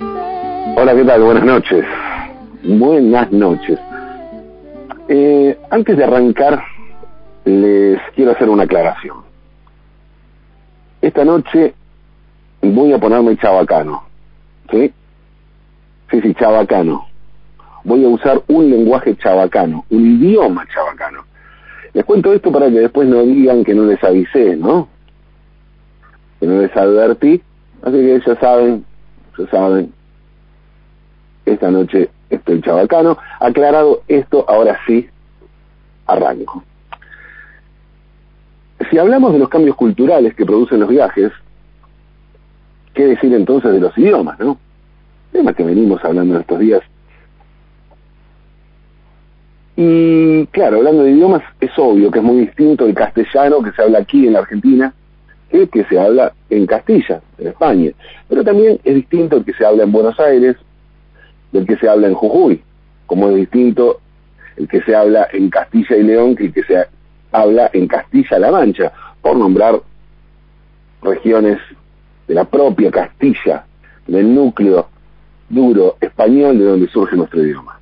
Hola, ¿qué tal? Buenas noches. Buenas noches. Eh, antes de arrancar, les quiero hacer una aclaración. Esta noche voy a ponerme chabacano. ¿Sí? Sí, sí, chabacano. Voy a usar un lenguaje chabacano, un idioma chabacano. Les cuento esto para que después no digan que no les avisé, ¿no? Que no les advertí. Así que ya saben, saben. Esta noche estoy chabacano. Aclarado esto, ahora sí, arranco. Si hablamos de los cambios culturales que producen los viajes, ¿qué decir entonces de los idiomas, no? Tema que venimos hablando en estos días. Y claro, hablando de idiomas, es obvio que es muy distinto el castellano que se habla aquí en la Argentina el que se habla en Castilla, en España. Pero también es distinto el que se habla en Buenos Aires del que se habla en Jujuy, como es distinto el que se habla en Castilla y León que el que se habla en Castilla-La Mancha, por nombrar regiones de la propia Castilla, del núcleo duro español de donde surge nuestro idioma.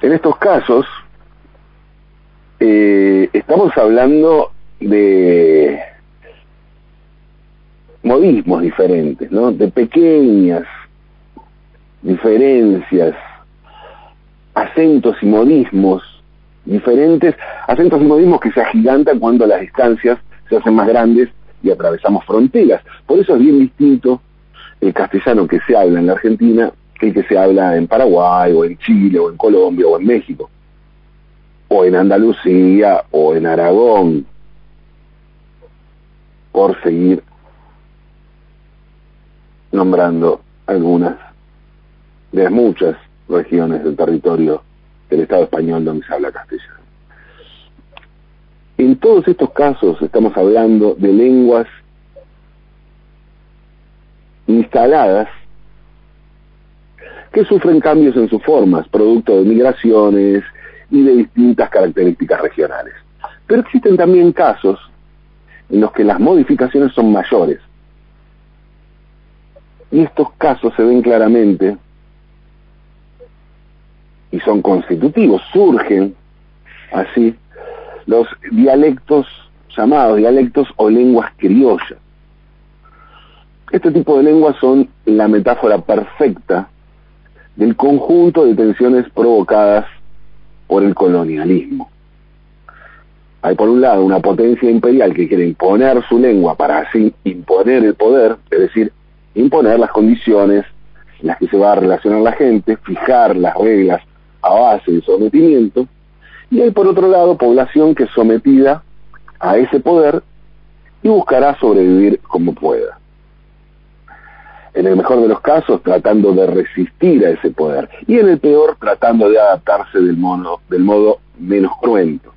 En estos casos, eh, estamos hablando de modismos diferentes, ¿no? De pequeñas diferencias, acentos y modismos diferentes, acentos y modismos que se agigantan cuando las distancias se hacen más grandes y atravesamos fronteras. Por eso es bien distinto el castellano que se habla en la Argentina que el que se habla en Paraguay o en Chile o en Colombia o en México o en Andalucía o en Aragón por seguir nombrando algunas de las muchas regiones del territorio del Estado español donde se habla castellano. En todos estos casos estamos hablando de lenguas instaladas que sufren cambios en sus formas, producto de migraciones y de distintas características regionales. Pero existen también casos en los que las modificaciones son mayores. Y estos casos se ven claramente y son constitutivos, surgen así los dialectos llamados dialectos o lenguas criollas. Este tipo de lenguas son la metáfora perfecta del conjunto de tensiones provocadas por el colonialismo. Hay por un lado una potencia imperial que quiere imponer su lengua para así imponer el poder, es decir, imponer las condiciones en las que se va a relacionar la gente, fijar las reglas a base de sometimiento, y hay por otro lado población que es sometida a ese poder y buscará sobrevivir como pueda. En el mejor de los casos tratando de resistir a ese poder y en el peor tratando de adaptarse del modo, del modo menos cruento.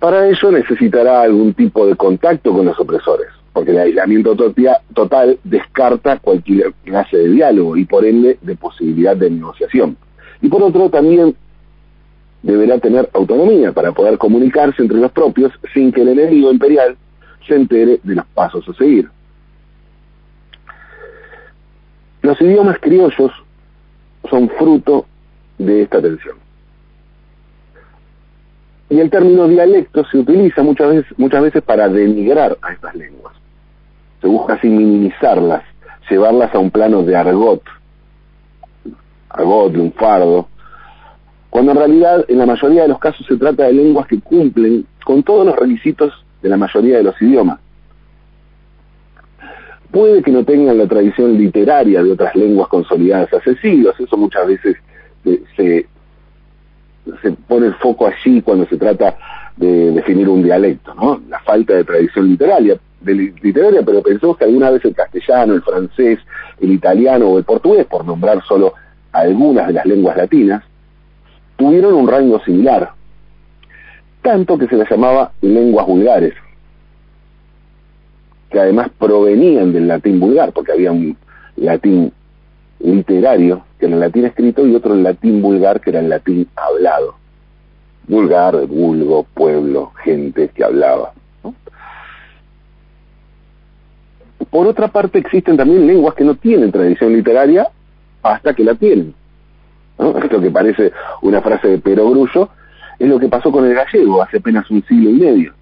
Para ello necesitará algún tipo de contacto con los opresores, porque el aislamiento total descarta cualquier clase de diálogo y por ende de posibilidad de negociación. Y por otro, también deberá tener autonomía para poder comunicarse entre los propios sin que el enemigo imperial se entere de los pasos a seguir. Los idiomas criollos son fruto de esta tensión. Y el término dialecto se utiliza muchas veces, muchas veces para denigrar a estas lenguas. Se busca así minimizarlas, llevarlas a un plano de argot, argot, de un fardo, cuando en realidad en la mayoría de los casos se trata de lenguas que cumplen con todos los requisitos de la mayoría de los idiomas. Puede que no tengan la tradición literaria de otras lenguas consolidadas hace eso muchas veces se, se, pone el foco allí cuando se trata de definir un dialecto, ¿no? La falta de tradición literaria, de literaria, pero pensemos que alguna vez el castellano, el francés, el italiano o el portugués, por nombrar solo algunas de las lenguas latinas, tuvieron un rango similar, tanto que se las llamaba lenguas vulgares, que además provenían del latín vulgar, porque había un latín literario, que era el latín escrito, y otro latín vulgar, que era el latín hablado. Vulgar, vulgo, pueblo, gente que hablaba. por otra parte existen también lenguas que no tienen tradición literaria hasta que la tienen. Esto que parece una frase de perogrullo es lo que pasó con el gallego hace apenas un siglo y medio.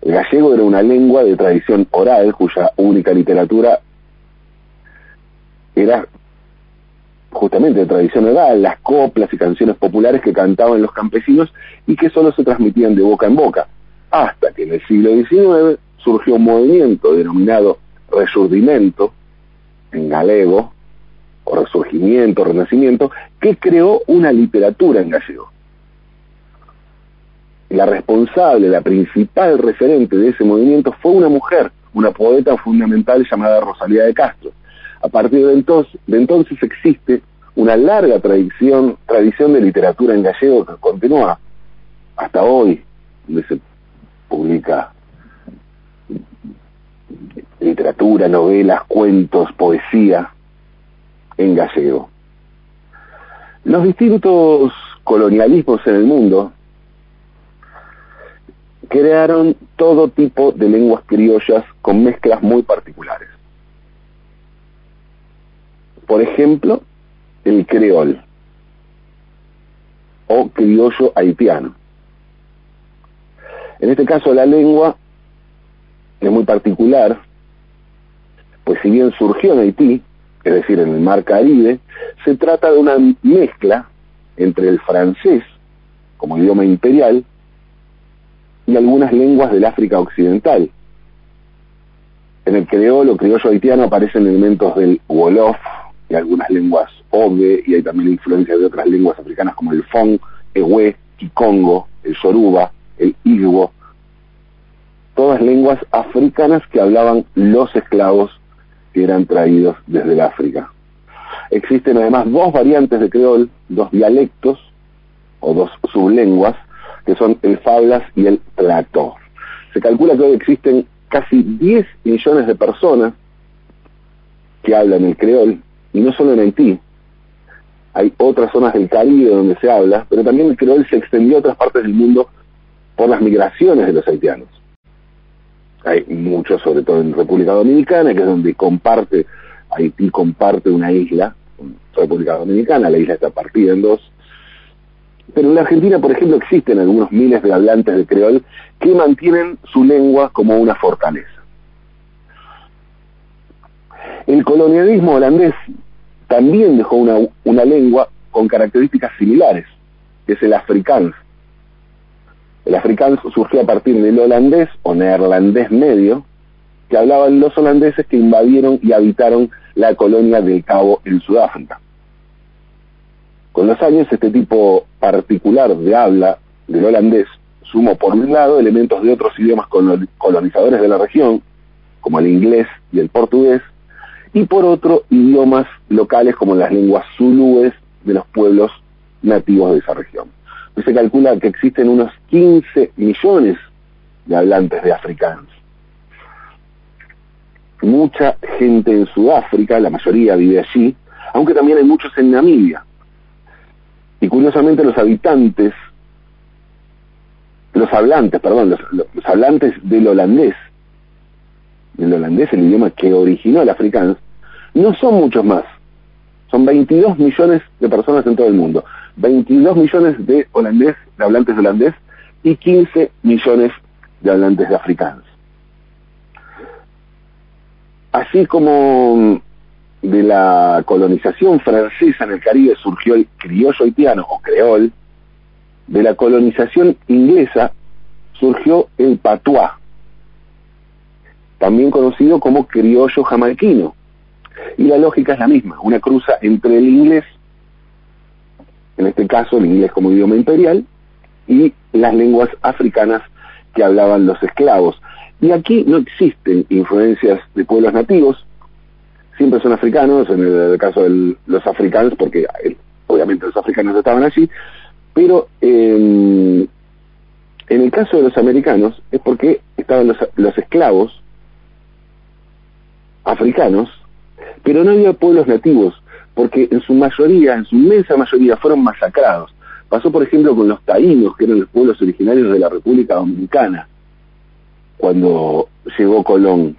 El gallego era una lengua de tradición oral cuya única literatura era justamente de tradición oral, las coplas y canciones populares que cantaban los campesinos y que solo se transmitían de boca en boca, hasta que en el siglo XIX surgió un movimiento denominado resurdimento en galego, o resurgimiento, renacimiento, que creó una literatura en gallego. La responsable, la principal referente de ese movimiento fue una mujer, una poeta fundamental llamada Rosalía de Castro. A partir de entonces, existe una larga tradición, tradición de literatura en gallego que continúa hasta hoy, donde se publica literatura, novelas, cuentos, poesía en gallego. Los distintos colonialismos en el mundo crearon todo tipo de lenguas criollas con mezclas muy particulares. Por ejemplo, el creol o criollo haitiano. En este caso la lengua es muy particular, pues si bien surgió en Haití, es decir, en el mar Caribe, se trata de una mezcla entre el francés, como idioma imperial, y algunas lenguas del África Occidental. En el creol o criollo haitiano aparecen elementos del Wolof y algunas lenguas Oge, y hay también influencias de otras lenguas africanas como el Fong, Ewe, Kikongo, el Yoruba, el Igbo, todas lenguas africanas que hablaban los esclavos que eran traídos desde el África. Existen además dos variantes de creol, dos dialectos o dos sublenguas, que son el Fablas y el Plato. Se calcula que hoy existen casi 10 millones de personas que hablan el creol, y no solo en Haití. Hay otras zonas del Caribe donde se habla, pero también el creol se extendió a otras partes del mundo por las migraciones de los haitianos. Hay muchos, sobre todo en República Dominicana, que es donde comparte, Haití comparte una isla República Dominicana, la isla está partida en dos. Pero en la Argentina, por ejemplo, existen algunos miles de hablantes de creol que mantienen su lengua como una fortaleza. El colonialismo holandés también dejó una, lengua con características similares, que es el afrikaans, el afrikaans surgió a partir del holandés o neerlandés medio, que hablaban los holandeses que invadieron y habitaron la colonia del Cabo en Sudáfrica. Con los años, este tipo particular de habla del holandés sumó, por un lado, elementos de otros idiomas colonizadores de la región, como el inglés y el portugués, y por otro, idiomas locales como las lenguas zulúes de los pueblos nativos de esa región se calcula que existen unos 15 millones de hablantes de africanos. Mucha gente en Sudáfrica, la mayoría vive allí, aunque también hay muchos en Namibia. Y curiosamente los habitantes, los hablantes, perdón, los, los hablantes del holandés, el holandés, el idioma que originó el africano, no son muchos más. Son 22 millones de personas en todo el mundo. 22 millones de holandés, de hablantes holandés y 15 millones de hablantes de africanos. Así como de la colonización francesa en el Caribe surgió el criollo haitiano o creol, de la colonización inglesa surgió el patois, también conocido como criollo jamaiquino. Y la lógica es la misma, una cruza entre el inglés en este caso el inglés como idioma imperial, y las lenguas africanas que hablaban los esclavos. Y aquí no existen influencias de pueblos nativos, siempre son africanos, en el, caso de los africanos, porque eh, obviamente los africanos estaban allí, pero en el caso de los americanos es porque estaban los, los esclavos africanos, pero no había pueblos nativos, porque en su mayoría, en su inmensa mayoría, fueron masacrados. Pasó, por ejemplo, con los taínos, que eran los pueblos originarios de la República Dominicana, cuando llegó Colón.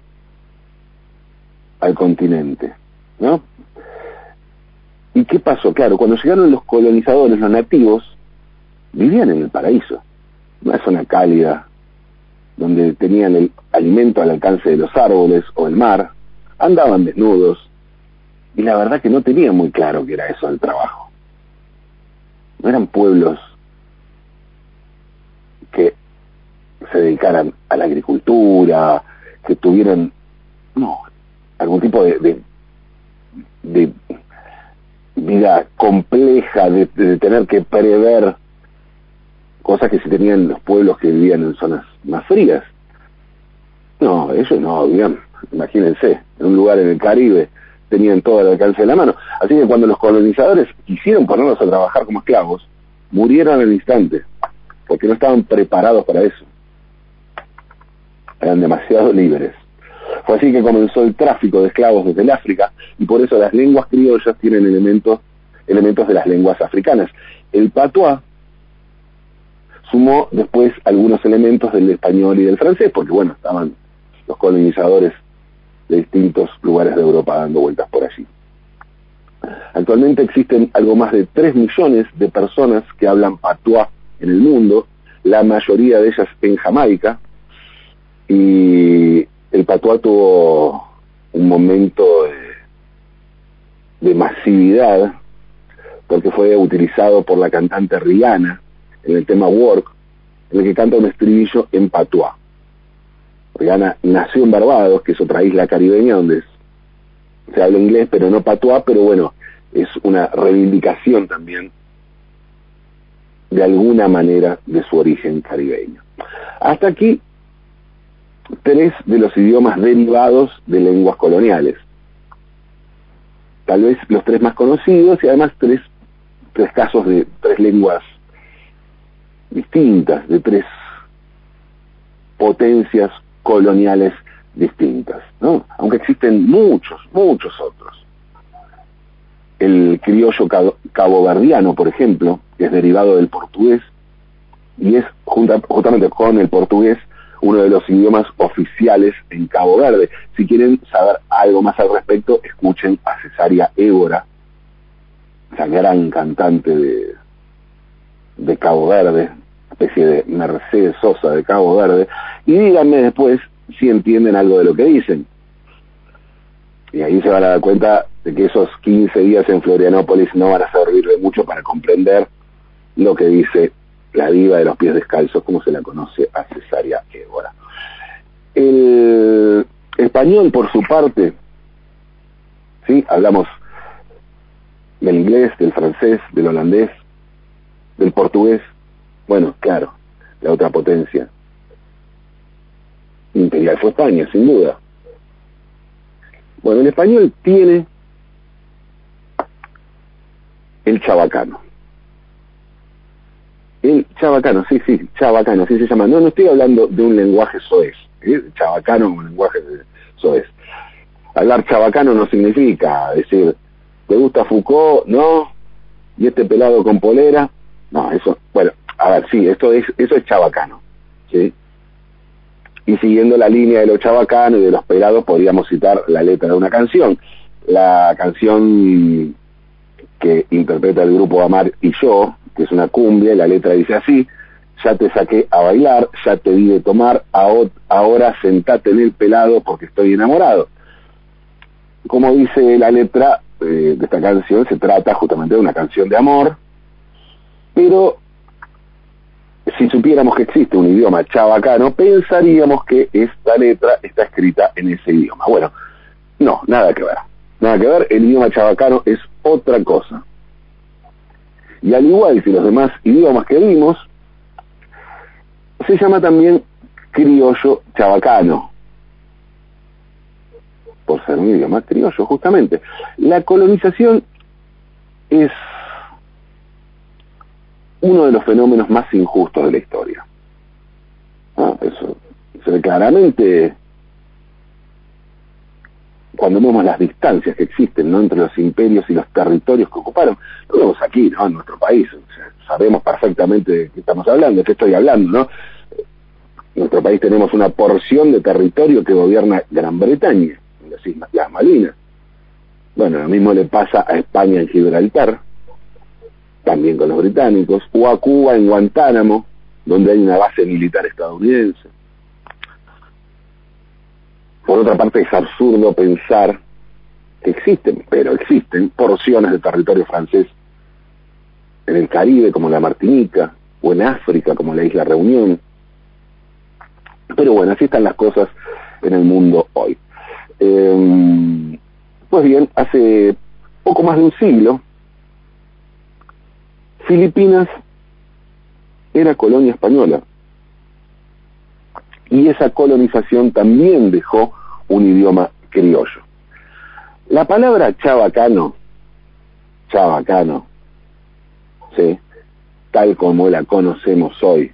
al continente, ¿no? ¿Y qué pasó? Claro, cuando llegaron los colonizadores, los nativos, vivían en el paraíso, una zona cálida, donde tenían el alimento al alcance de los árboles o el mar, andaban desnudos, y la verdad que no tenían muy claro qué era eso del trabajo. No eran pueblos que se dedicaran a la agricultura, que tuvieran, no, algún tipo de, de, vida compleja, de, de, tener que prever cosas que se tenían los pueblos que vivían en zonas más frías. No, ellos no, vivían, imagínense, en un lugar en el Caribe, tenían todo al alcance de la mano. Así que cuando los colonizadores quisieron ponerlos a trabajar como esclavos, murieron al instante, porque no estaban preparados para eso. Eran demasiado libres. Fue así que comenzó el tráfico de esclavos desde el África y por eso las lenguas criollas tienen elementos, elementos de las lenguas africanas. El patois sumó después algunos elementos del español y del francés, porque bueno, estaban los colonizadores de distintos lugares de Europa dando vueltas por allí. Actualmente existen algo más de 3 millones de personas que hablan patois en el mundo, la mayoría de ellas en Jamaica, y el patois tuvo un momento de, masividad porque fue utilizado por la cantante Rihanna en el tema Work, en el que canta un estribillo en patois. Rihanna nació en Barbados, que es otra isla caribeña donde se habla inglés, pero no patois, pero bueno, es una reivindicación también de alguna manera de su origen caribeño. Hasta aquí tres de los idiomas derivados de lenguas coloniales. Tal vez los tres más conocidos y además tres, tres casos de tres lenguas distintas, de tres potencias coloniales distintas, ¿no? Aunque existen muchos, muchos otros. El criollo caboverdiano, por ejemplo, que es derivado del portugués y es justamente con el portugués uno de los idiomas oficiales en Cabo Verde. Si quieren saber algo más al respecto, escuchen a Cesaria Évora, esa gran cantante de, de Cabo Verde, especie de Mercedes Sosa de Cabo Verde, y díganme después si entienden algo de lo que dicen. Y ahí se van a dar cuenta de que esos 15 días en Florianópolis no van a servir de mucho para comprender lo que dice la diva de los pies descalzos, como se la conoce a Cesaria Évora. El español, por su parte, ¿sí? hablamos del inglés, del francés, del holandés, del portugués, bueno, claro, la otra potencia imperial fue España, sin duda. Bueno, el español tiene el chabacano. El chabacano, sí, sí, chabacano, así se llama. No, no estoy hablando de un lenguaje soez, ¿eh? chabacano un lenguaje soez. Hablar chabacano no significa decir, ¿te gusta Foucault? No. ¿Y este pelado con polera? No, eso, bueno, a ver, sí, esto es, eso es chabacano, ¿sí? Y siguiendo la línea de los chabacanos y de los pelados, podríamos citar la letra de una canción. La canción que interpreta el grupo Amar y yo, que es una cumbia, y la letra dice así, ya te saqué a bailar, ya te di de tomar, ahora sentate en el pelado porque estoy enamorado. Como dice la letra eh, de esta canción, se trata justamente de una canción de amor, pero si supiéramos que existe un idioma chabacano, pensaríamos que esta letra está escrita en ese idioma. Bueno, no, nada que ver. Nada que ver, el idioma chabacano es otra cosa. Y al igual que los demás idiomas que vimos, se llama también criollo chabacano, por ser un idioma criollo, justamente. La colonización es uno de los fenómenos más injustos de la historia. Ah, eso claramente cuando vemos las distancias que existen ¿no? entre los imperios y los territorios que ocuparon, lo vemos aquí, ¿no? en nuestro país, sabemos perfectamente de qué estamos hablando, de qué estoy hablando, ¿no? En nuestro país tenemos una porción de territorio que gobierna Gran Bretaña, Islas las Malvinas. Bueno, lo mismo le pasa a España en Gibraltar, también con los británicos, o a Cuba en Guantánamo, donde hay una base militar estadounidense. Por otra parte, es absurdo pensar que existen, pero existen porciones de territorio francés en el Caribe, como la Martinica, o en África, como la Isla Reunión. Pero bueno, así están las cosas en el mundo hoy. Em, pues bien, hace poco más de un siglo, Filipinas era colonia española. Y esa colonización también dejó un idioma criollo. La palabra chabacano, chabacano, tal como la conocemos hoy,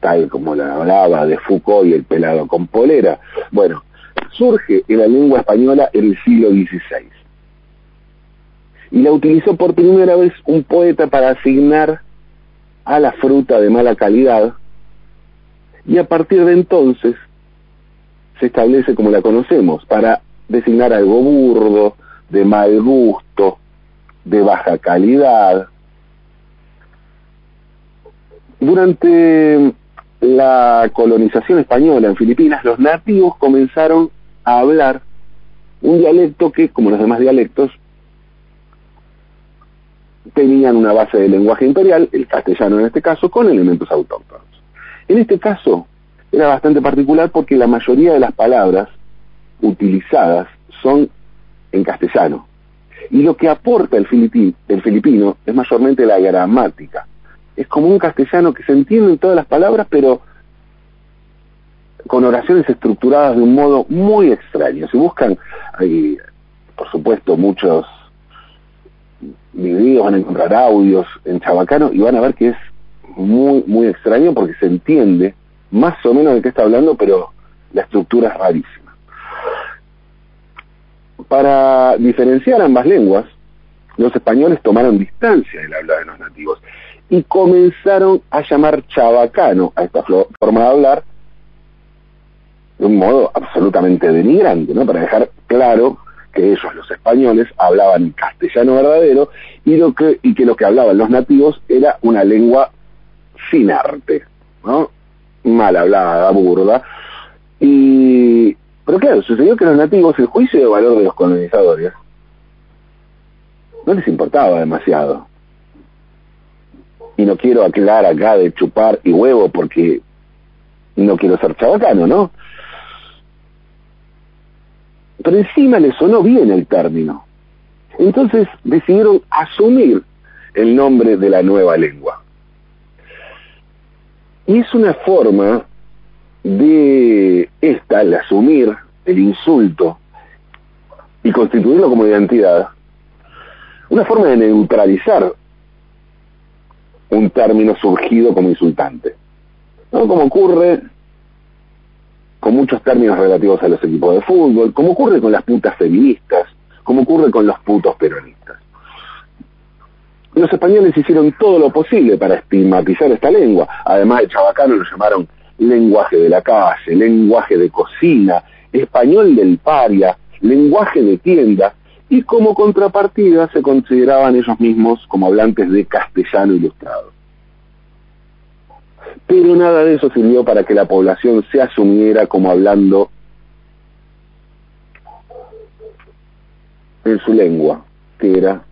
tal como la hablaba de Foucault y el pelado con polera, bueno, surge en la lengua española en el siglo XVI. Y la utilizó por primera vez un poeta para asignar a la fruta de mala calidad, y a partir de entonces se establece como la conocemos, para designar algo burdo, de mal gusto, de baja calidad. Durante la colonización española en Filipinas, los nativos comenzaron a hablar un dialecto que, como los demás dialectos, tenían una base de lenguaje imperial, el castellano en este caso, con elementos autóctonos. En este caso era bastante particular porque la mayoría de las palabras utilizadas son en castellano. Y lo que aporta el, el filipino es mayormente la gramática. Es como un castellano que se entiende en todas las palabras, pero con oraciones estructuradas de un modo muy extraño. Si buscan, hay, por supuesto, muchos videos, van a encontrar audios en chabacano y van a ver que es muy, muy extraño porque se entiende más o menos de qué está hablando, pero la estructura es rarísima. Para diferenciar ambas lenguas, los españoles tomaron distancia del habla de los nativos y comenzaron a llamar chabacano a esta forma de hablar de un modo absolutamente denigrante, ¿no? Para dejar claro que ellos, los españoles, hablaban castellano verdadero y, lo que, y que lo que hablaban los nativos era una lengua sin arte, ¿no? Mal hablada, burda. Y pero claro, sucedió que los nativos, el juicio de valor de los colonizadores, no les importaba demasiado. Y no quiero aclarar acá de chupar y huevo porque no quiero ser chabacano, ¿no? Pero encima les sonó bien el término. Entonces decidieron asumir el nombre de la nueva lengua. Y es una forma de esta, el asumir el insulto y constituirlo como identidad, una forma de neutralizar un término surgido como insultante. ¿no? Como ocurre con muchos términos relativos a los equipos de fútbol, como ocurre con las putas feministas, como ocurre con los putos peronistas. Los españoles hicieron todo lo posible para estigmatizar esta lengua. Además, el chabacano lo llamaron lenguaje de la calle, lenguaje de cocina, español del paria, lenguaje de tienda, y como contrapartida se consideraban ellos mismos como hablantes de castellano ilustrado. Pero nada de eso sirvió para que la población se asumiera como hablando en su lengua, que era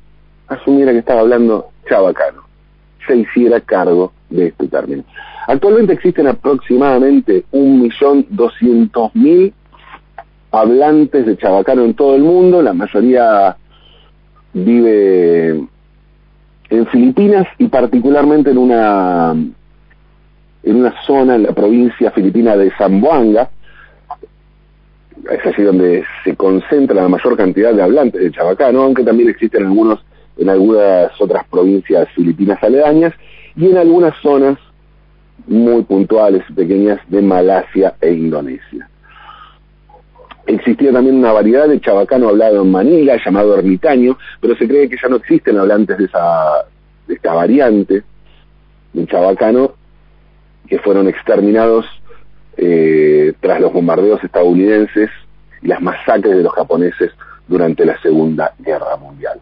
asumiera que estaba hablando chabacano, se hiciera cargo de este término. Actualmente existen aproximadamente 1.200.000 hablantes de chabacano en todo el mundo, la mayoría vive en Filipinas y particularmente en una en una zona en la provincia filipina de Zamboanga, es allí donde se concentra la mayor cantidad de hablantes de chabacano, aunque también existen algunos en algunas otras provincias filipinas aledañas y en algunas zonas muy puntuales y pequeñas de Malasia e Indonesia. Existía también una variedad de chabacano hablado en Manila, llamado ermitaño, pero se cree que ya no existen hablantes de, esa, de esta variante de chabacano que fueron exterminados eh, tras los bombardeos estadounidenses y las masacres de los japoneses durante la Segunda Guerra Mundial.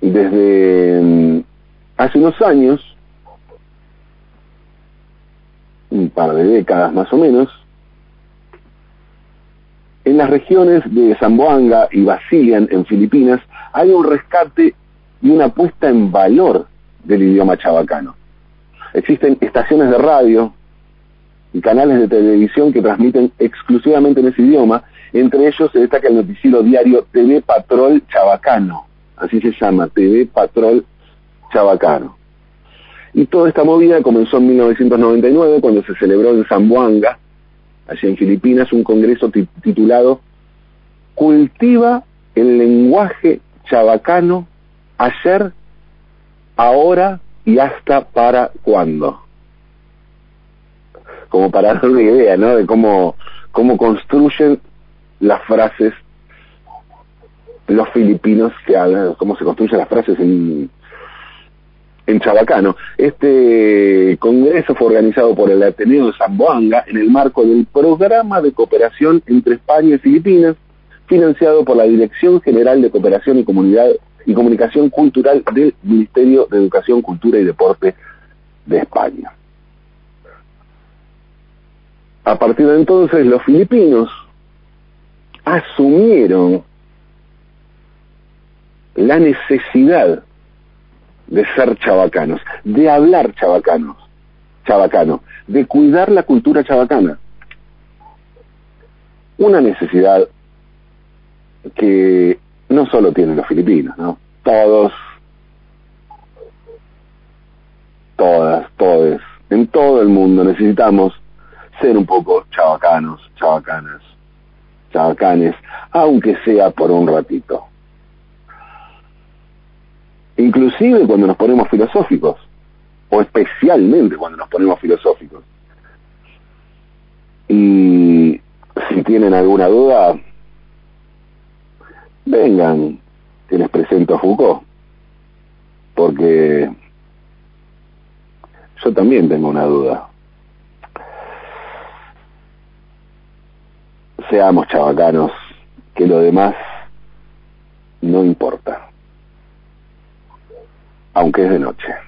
Desde mm, hace unos años, un par de décadas más o menos, en las regiones de Zamboanga y Basilian en Filipinas hay un rescate y una puesta en valor del idioma chabacano. Existen estaciones de radio y canales de televisión que transmiten exclusivamente en ese idioma, entre ellos se destaca el noticiero diario TV Patrol Chabacano, así se llama, TV Patrol Chabacano. Y toda esta movida comenzó en 1999 cuando se celebró en Zamboanga, allí en Filipinas, un congreso titulado Cultiva el lenguaje chabacano ayer, ahora y hasta para cuándo. Como para dar una idea, ¿no? De cómo, cómo construyen las frases los filipinos que hablan, cómo se construyen las frases en, en Chabacano. Este congreso fue organizado por el Ateneo de Zamboanga en el marco del programa de cooperación entre España y Filipinas, financiado por la Dirección General de Cooperación y Comunidad y Comunicación Cultural del Ministerio de Educación, Cultura y Deporte de España. A partir de entonces los filipinos asumieron la necesidad de ser chabacanos, de hablar chabacanos, chabacano, de cuidar la cultura chabacana. Una necesidad que no solo tienen los filipinos, ¿no? Todos, todas, todos, en todo el mundo necesitamos ser un poco chabacanos, chabacanas, chabacanes, aunque sea por un ratito inclusive cuando nos ponemos filosóficos, o especialmente cuando nos ponemos filosóficos. Y si tienen alguna duda, vengan, que les presento a Foucault, porque yo también tengo una duda. Seamos chabacanos, que lo demás no importa aunque es de noche.